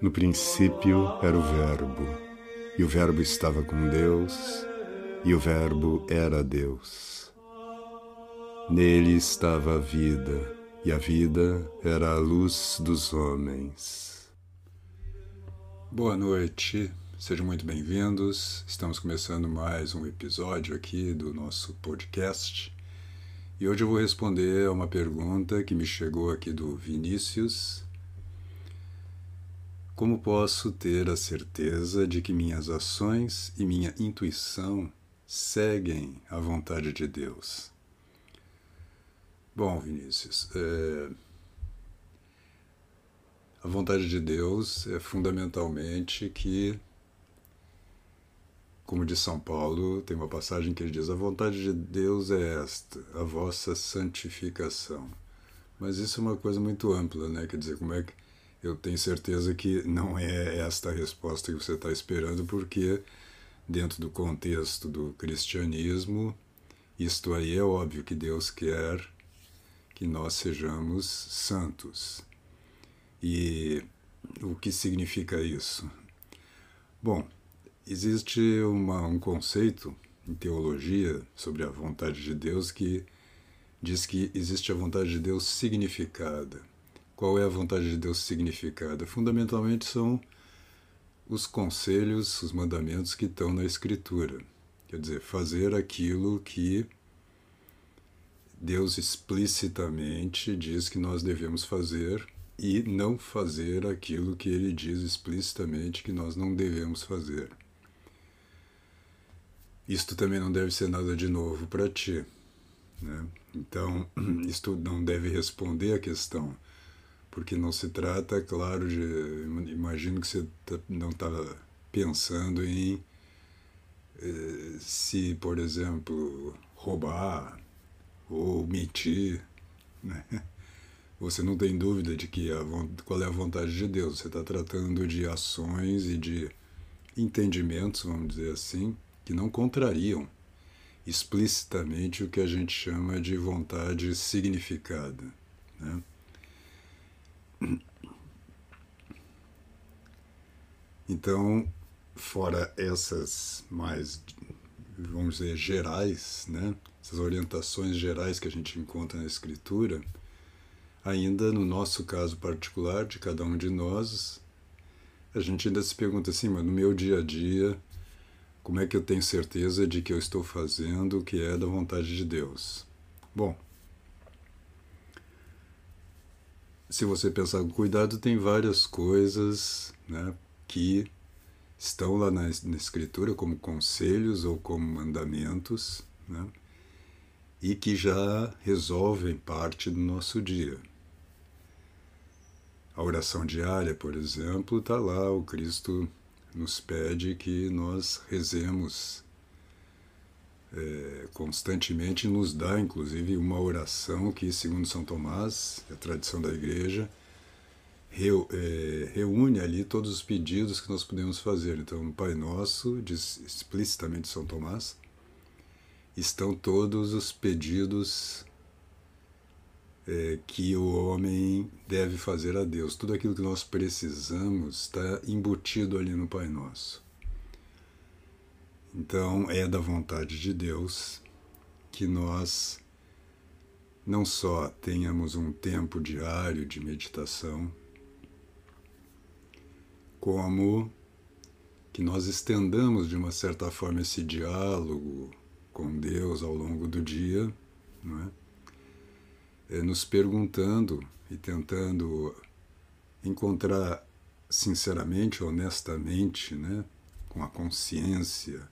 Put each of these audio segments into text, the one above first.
No princípio era o Verbo, e o Verbo estava com Deus, e o Verbo era Deus. Nele estava a vida, e a vida era a luz dos homens. Boa noite, sejam muito bem-vindos. Estamos começando mais um episódio aqui do nosso podcast. E hoje eu vou responder a uma pergunta que me chegou aqui do Vinícius como posso ter a certeza de que minhas ações e minha intuição seguem a vontade de Deus? Bom, Vinícius, é... a vontade de Deus é fundamentalmente que, como diz São Paulo, tem uma passagem que ele diz: a vontade de Deus é esta, a vossa santificação. Mas isso é uma coisa muito ampla, né? Quer dizer, como é que eu tenho certeza que não é esta a resposta que você está esperando, porque, dentro do contexto do cristianismo, isto aí é óbvio que Deus quer que nós sejamos santos. E o que significa isso? Bom, existe uma, um conceito em teologia sobre a vontade de Deus que diz que existe a vontade de Deus significada. Qual é a vontade de Deus significada? Fundamentalmente são os conselhos, os mandamentos que estão na Escritura. Quer dizer, fazer aquilo que Deus explicitamente diz que nós devemos fazer e não fazer aquilo que ele diz explicitamente que nós não devemos fazer. Isto também não deve ser nada de novo para ti. Né? Então, isto não deve responder à questão porque não se trata, claro, de. Imagino que você tá, não está pensando em eh, se, por exemplo, roubar ou mentir. Né? Você não tem dúvida de que a, qual é a vontade de Deus. Você está tratando de ações e de entendimentos, vamos dizer assim, que não contrariam explicitamente o que a gente chama de vontade significada. Né? Então, fora essas mais, vamos dizer, gerais, né? essas orientações gerais que a gente encontra na Escritura, ainda no nosso caso particular, de cada um de nós, a gente ainda se pergunta assim, mas no meu dia a dia, como é que eu tenho certeza de que eu estou fazendo o que é da vontade de Deus? Bom, se você pensar com cuidado, tem várias coisas né, que estão lá na, na Escritura como conselhos ou como mandamentos né, e que já resolvem parte do nosso dia. A oração diária, por exemplo, está lá, o Cristo nos pede que nós rezemos é, constantemente nos dá, inclusive, uma oração que, segundo São Tomás, é a tradição da Igreja, é, reúne ali todos os pedidos que nós podemos fazer. Então, no Pai Nosso, diz explicitamente São Tomás, estão todos os pedidos é, que o homem deve fazer a Deus. Tudo aquilo que nós precisamos está embutido ali no Pai Nosso. Então, é da vontade de Deus que nós não só tenhamos um tempo diário de meditação, como que nós estendamos de uma certa forma esse diálogo com Deus ao longo do dia, não é? É nos perguntando e tentando encontrar sinceramente, honestamente, né, com a consciência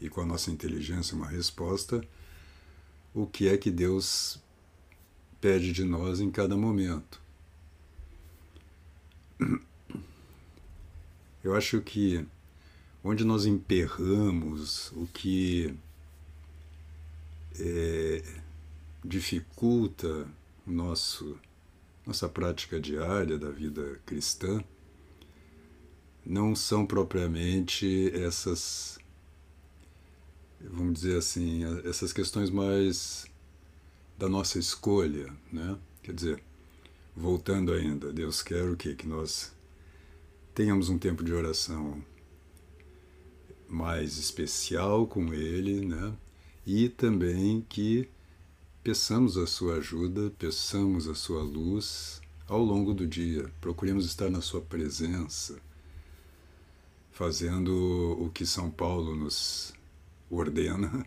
e com a nossa inteligência uma resposta o que é que Deus pede de nós em cada momento. Eu acho que onde nós emperramos, o que é, dificulta nosso, nossa prática diária da vida cristã, não são propriamente essas vamos dizer assim, essas questões mais da nossa escolha, né? Quer dizer, voltando ainda, Deus quer o quê? Que nós tenhamos um tempo de oração mais especial com Ele, né? E também que peçamos a sua ajuda, peçamos a sua luz ao longo do dia. Procuremos estar na sua presença, fazendo o que São Paulo nos ordena,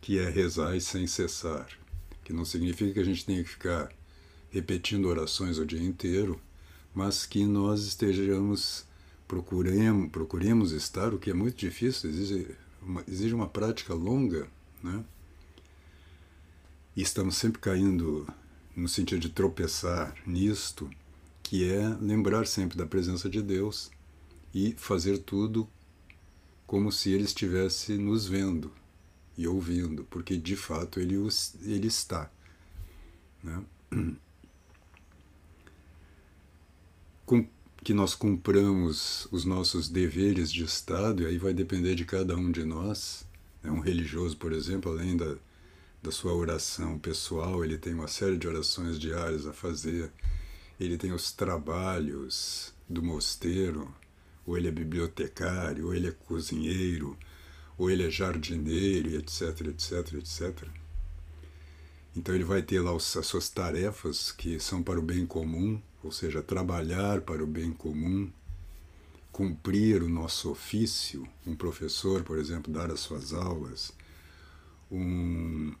que é rezar sem cessar. Que não significa que a gente tenha que ficar repetindo orações o dia inteiro, mas que nós estejamos procuremos, procuremos estar, o que é muito difícil, exige uma, exige uma prática longa, né? E estamos sempre caindo no sentido de tropeçar nisto, que é lembrar sempre da presença de Deus e fazer tudo como se Ele estivesse nos vendo e ouvindo, porque de fato Ele, ele está. Né? Com que nós cumpramos os nossos deveres de Estado, e aí vai depender de cada um de nós. Né? Um religioso, por exemplo, além da, da sua oração pessoal, ele tem uma série de orações diárias a fazer, ele tem os trabalhos do mosteiro, ou ele é bibliotecário, ou ele é cozinheiro, ou ele é jardineiro, etc, etc, etc. Então ele vai ter lá as suas tarefas que são para o bem comum, ou seja, trabalhar para o bem comum, cumprir o nosso ofício, um professor, por exemplo, dar as suas aulas, um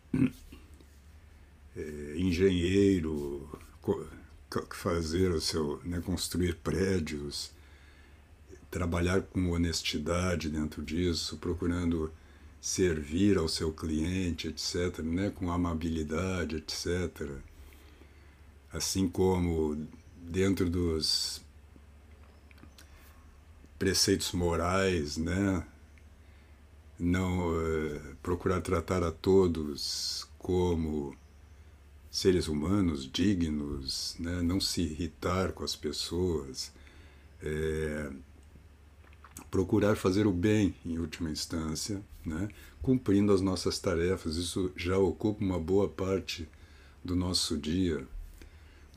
é, engenheiro fazer o seu, né, construir prédios, trabalhar com honestidade dentro disso, procurando servir ao seu cliente, etc., né, com amabilidade, etc. Assim como dentro dos preceitos morais, né? Não uh, procurar tratar a todos como seres humanos dignos, né? não se irritar com as pessoas, é, procurar fazer o bem em última instância, né? cumprindo as nossas tarefas. Isso já ocupa uma boa parte do nosso dia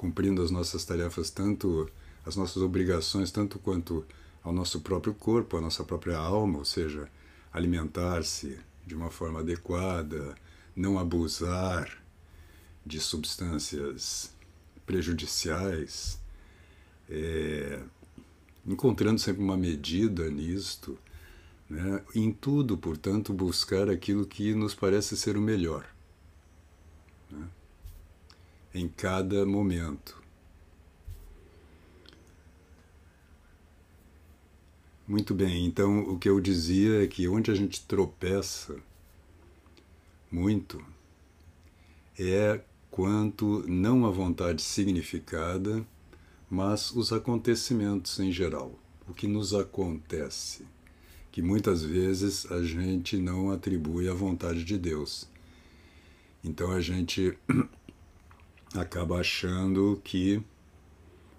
cumprindo as nossas tarefas, tanto as nossas obrigações, tanto quanto ao nosso próprio corpo, à nossa própria alma, ou seja, alimentar-se de uma forma adequada, não abusar de substâncias prejudiciais, é, encontrando sempre uma medida nisto, né? em tudo, portanto, buscar aquilo que nos parece ser o melhor. Né? em cada momento. Muito bem, então o que eu dizia é que onde a gente tropeça muito é quanto não a vontade significada, mas os acontecimentos em geral, o que nos acontece, que muitas vezes a gente não atribui à vontade de Deus. Então a gente acaba achando que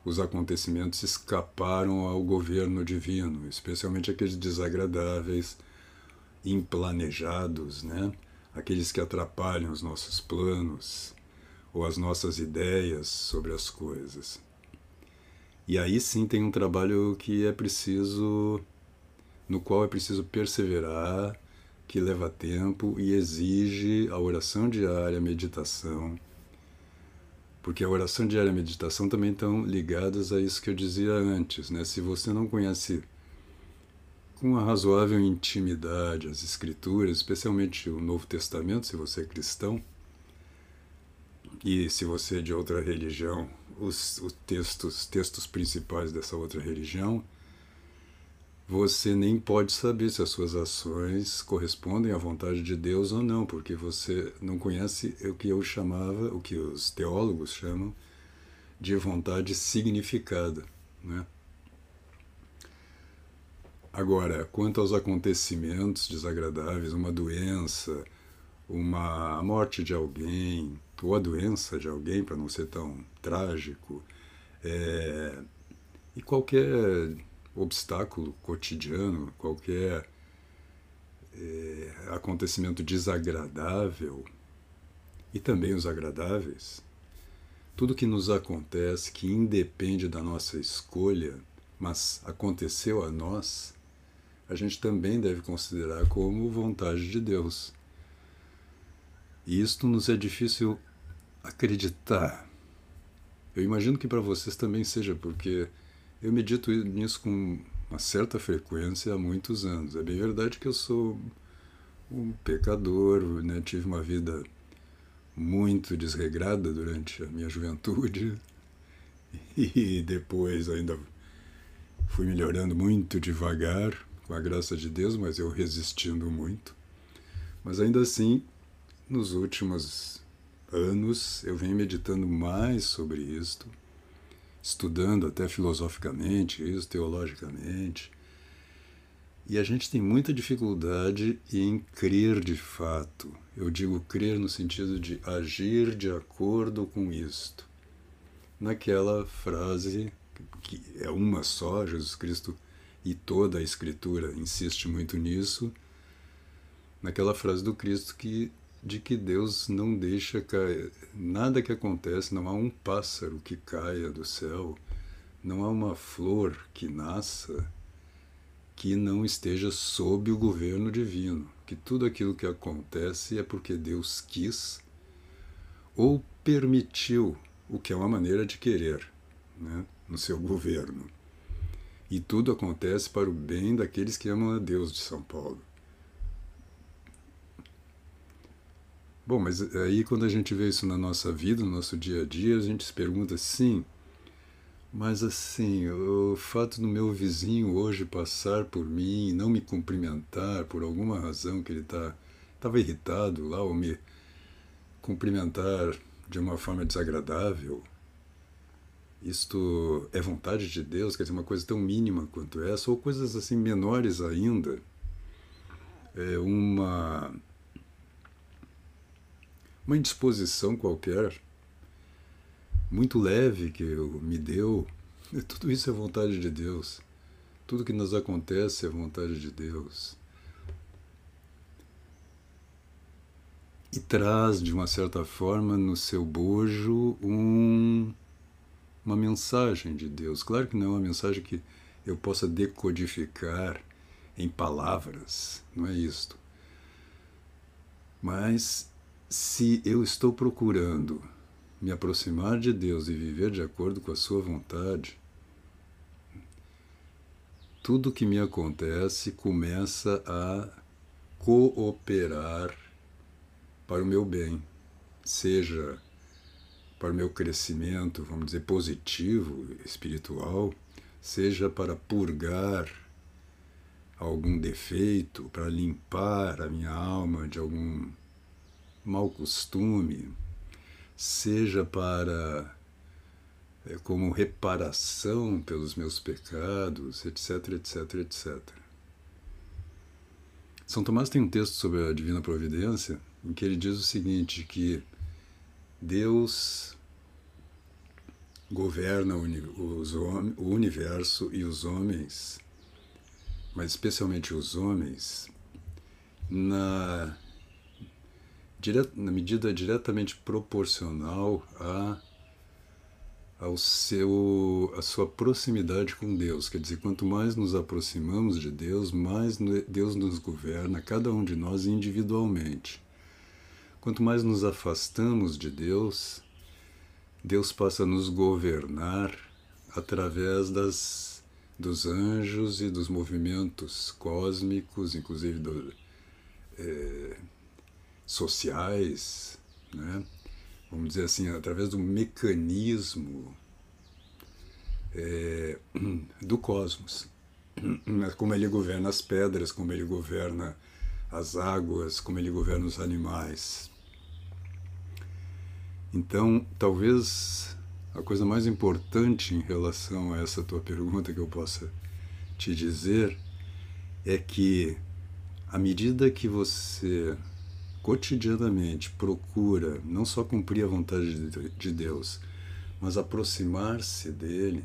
os acontecimentos escaparam ao governo divino, especialmente aqueles desagradáveis, implanejados, né? aqueles que atrapalham os nossos planos ou as nossas ideias sobre as coisas. E aí sim tem um trabalho que é preciso, no qual é preciso perseverar, que leva tempo e exige a oração diária, a meditação porque a oração diária e a meditação também estão ligadas a isso que eu dizia antes, né? Se você não conhece com uma razoável intimidade as escrituras, especialmente o Novo Testamento, se você é cristão, e se você é de outra religião, os, os textos, textos principais dessa outra religião, você nem pode saber se as suas ações correspondem à vontade de Deus ou não, porque você não conhece o que eu chamava, o que os teólogos chamam de vontade significada. Né? Agora, quanto aos acontecimentos desagradáveis, uma doença, uma a morte de alguém, ou a doença de alguém, para não ser tão trágico, é, e qualquer obstáculo cotidiano, qualquer é, acontecimento desagradável, e também os agradáveis, tudo que nos acontece, que independe da nossa escolha, mas aconteceu a nós, a gente também deve considerar como vontade de Deus. E isto nos é difícil acreditar. Eu imagino que para vocês também seja, porque eu medito nisso com uma certa frequência há muitos anos. É bem verdade que eu sou um pecador, né? tive uma vida muito desregrada durante a minha juventude e depois ainda fui melhorando muito devagar, com a graça de Deus, mas eu resistindo muito. Mas ainda assim, nos últimos anos, eu venho meditando mais sobre isto, estudando até filosoficamente isso, teologicamente. E a gente tem muita dificuldade em crer de fato. Eu digo crer no sentido de agir de acordo com isto. Naquela frase, que é uma só, Jesus Cristo e toda a Escritura insiste muito nisso, naquela frase do Cristo que de que Deus não deixa cair nada que acontece, não há um pássaro que caia do céu, não há uma flor que nasça que não esteja sob o governo divino, que tudo aquilo que acontece é porque Deus quis ou permitiu, o que é uma maneira de querer, né, no seu governo. E tudo acontece para o bem daqueles que amam a Deus de São Paulo. Bom, mas aí quando a gente vê isso na nossa vida, no nosso dia a dia, a gente se pergunta, sim, mas assim, o fato do meu vizinho hoje passar por mim e não me cumprimentar por alguma razão que ele tá, estava irritado lá, ou me cumprimentar de uma forma desagradável, isto é vontade de Deus, quer dizer, uma coisa tão mínima quanto essa, ou coisas assim menores ainda, é uma uma indisposição qualquer, muito leve que me deu. Tudo isso é vontade de Deus. Tudo que nos acontece é vontade de Deus. E traz, de uma certa forma, no seu bojo um, uma mensagem de Deus. Claro que não é uma mensagem que eu possa decodificar em palavras, não é isto. Mas se eu estou procurando me aproximar de Deus e viver de acordo com a Sua vontade, tudo que me acontece começa a cooperar para o meu bem, seja para o meu crescimento, vamos dizer, positivo, espiritual, seja para purgar algum defeito, para limpar a minha alma de algum mau costume, seja para é, como reparação pelos meus pecados, etc, etc, etc. São Tomás tem um texto sobre a divina providência em que ele diz o seguinte que Deus governa o universo e os homens, mas especialmente os homens, na na medida diretamente proporcional a ao seu a sua proximidade com Deus. Quer dizer, quanto mais nos aproximamos de Deus, mais Deus nos governa, cada um de nós individualmente. Quanto mais nos afastamos de Deus, Deus passa a nos governar através das dos anjos e dos movimentos cósmicos, inclusive do, é, sociais, né? vamos dizer assim, através do mecanismo é, do cosmos. Como ele governa as pedras, como ele governa as águas, como ele governa os animais. Então, talvez a coisa mais importante em relação a essa tua pergunta que eu possa te dizer é que, à medida que você cotidianamente procura não só cumprir a vontade de Deus, mas aproximar-se dele,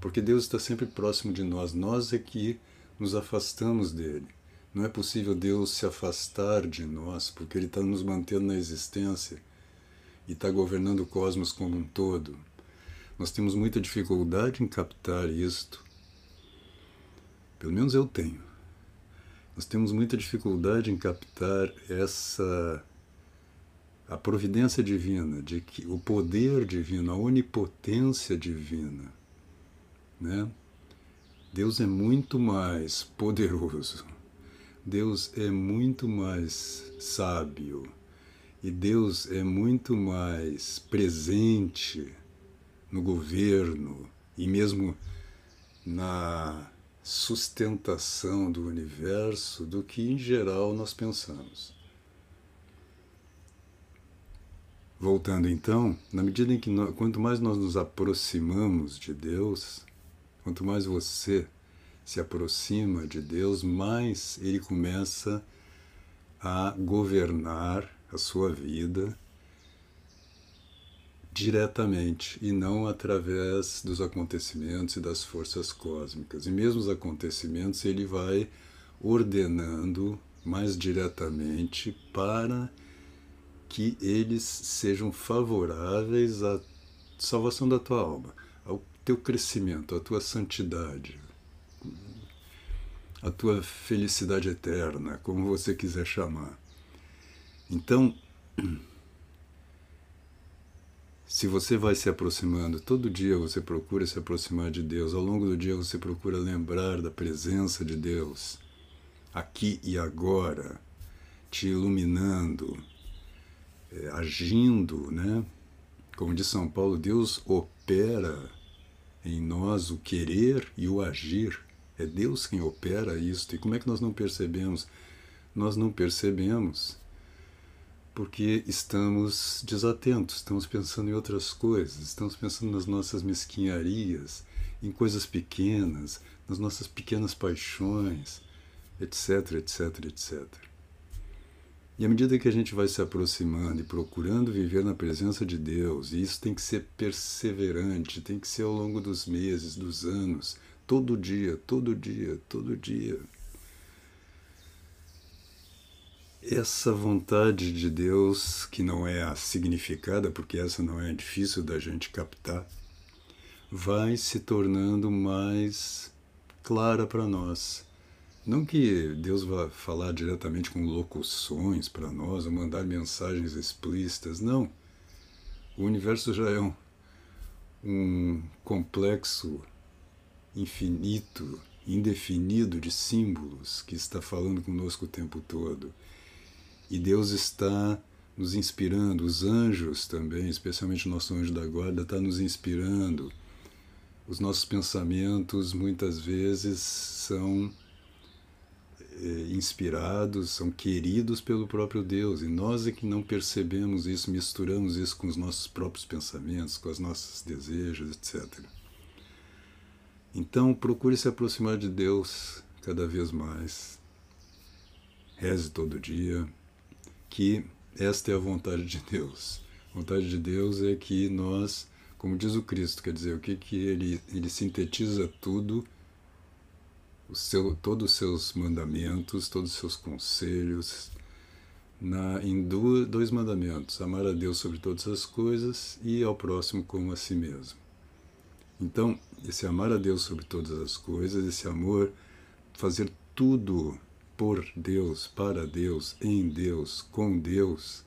porque Deus está sempre próximo de nós, nós é que nos afastamos dele. Não é possível Deus se afastar de nós, porque Ele está nos mantendo na existência. e está governando o cosmos como um todo. Nós temos muita dificuldade em captar isto. Pelo menos eu tenho. Nós temos muita dificuldade em captar essa a providência divina, de que o poder divino, a onipotência divina, né? Deus é muito mais poderoso. Deus é muito mais sábio. E Deus é muito mais presente no governo e mesmo na sustentação do universo do que em geral nós pensamos. Voltando então, na medida em que nós, quanto mais nós nos aproximamos de Deus, quanto mais você se aproxima de Deus, mais ele começa a governar a sua vida diretamente e não através dos acontecimentos e das forças cósmicas. E mesmo os acontecimentos ele vai ordenando mais diretamente para que eles sejam favoráveis à salvação da tua alma, ao teu crescimento, à tua santidade, à tua felicidade eterna, como você quiser chamar. Então, se você vai se aproximando, todo dia você procura se aproximar de Deus, ao longo do dia você procura lembrar da presença de Deus, aqui e agora, te iluminando, é, agindo, né? Como diz São Paulo, Deus opera em nós o querer e o agir. É Deus quem opera isto. E como é que nós não percebemos? Nós não percebemos porque estamos desatentos, estamos pensando em outras coisas, estamos pensando nas nossas mesquinharias, em coisas pequenas, nas nossas pequenas paixões, etc, etc, etc. E à medida que a gente vai se aproximando e procurando viver na presença de Deus, e isso tem que ser perseverante, tem que ser ao longo dos meses, dos anos, todo dia, todo dia, todo dia. Essa vontade de Deus, que não é a significada, porque essa não é difícil da gente captar, vai se tornando mais clara para nós não que Deus vá falar diretamente com locuções para nós, ou mandar mensagens explícitas, não. O universo já é um, um complexo infinito, indefinido de símbolos que está falando conosco o tempo todo. E Deus está nos inspirando, os anjos também, especialmente o nosso anjo da guarda, está nos inspirando. Os nossos pensamentos muitas vezes são eh, inspirados, são queridos pelo próprio Deus, e nós é que não percebemos isso, misturamos isso com os nossos próprios pensamentos, com os nossos desejos, etc. Então, procure se aproximar de Deus cada vez mais. Reze todo dia, que esta é a vontade de Deus. A vontade de Deus é que nós, como diz o Cristo, quer dizer, o que, que ele, ele sintetiza tudo o seu, todos os seus mandamentos, todos os seus conselhos, na, em do, dois mandamentos: amar a Deus sobre todas as coisas e ao próximo como a si mesmo. Então, esse amar a Deus sobre todas as coisas, esse amor, fazer tudo por Deus, para Deus, em Deus, com Deus,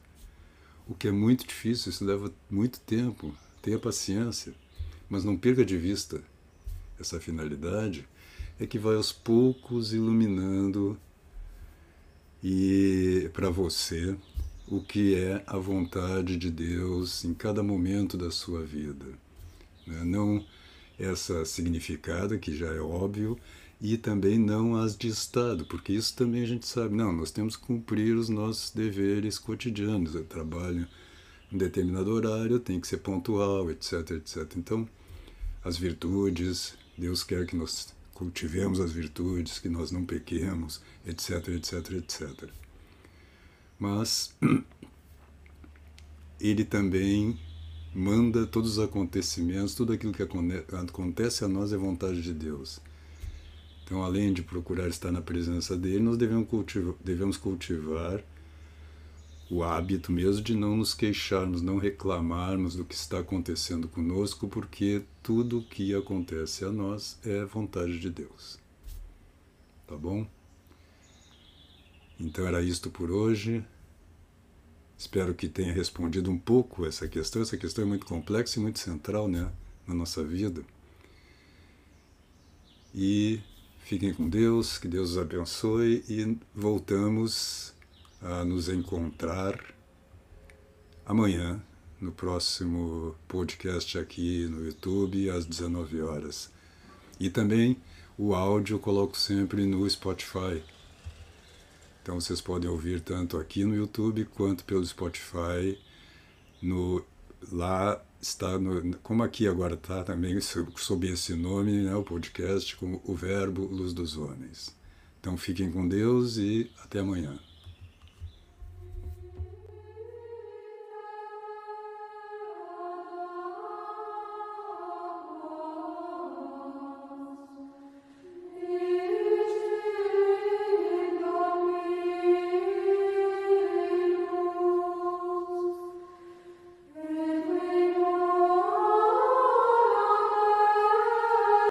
o que é muito difícil, isso leva muito tempo. Tenha paciência, mas não perca de vista essa finalidade é que vai aos poucos iluminando e para você o que é a vontade de Deus em cada momento da sua vida. Né? Não essa significada, que já é óbvio, e também não as de Estado, porque isso também a gente sabe. Não, nós temos que cumprir os nossos deveres cotidianos. Eu trabalho em determinado horário, tem que ser pontual, etc, etc. Então, as virtudes, Deus quer que nós cultivemos as virtudes, que nós não pequemos, etc, etc, etc. Mas ele também manda todos os acontecimentos, tudo aquilo que acontece a nós é vontade de Deus. Então, além de procurar estar na presença dele, nós devemos cultivar, devemos cultivar o hábito mesmo de não nos queixarmos, não reclamarmos do que está acontecendo conosco, porque tudo o que acontece a nós é vontade de Deus. Tá bom? Então era isto por hoje. Espero que tenha respondido um pouco essa questão. Essa questão é muito complexa e muito central né, na nossa vida. E fiquem com Deus, que Deus os abençoe e voltamos a nos encontrar amanhã no próximo podcast aqui no YouTube às 19 horas. E também o áudio eu coloco sempre no Spotify. Então vocês podem ouvir tanto aqui no YouTube quanto pelo Spotify. No, lá está, no, como aqui agora está também sob esse nome, né, o podcast, como o Verbo Luz dos Homens. Então fiquem com Deus e até amanhã.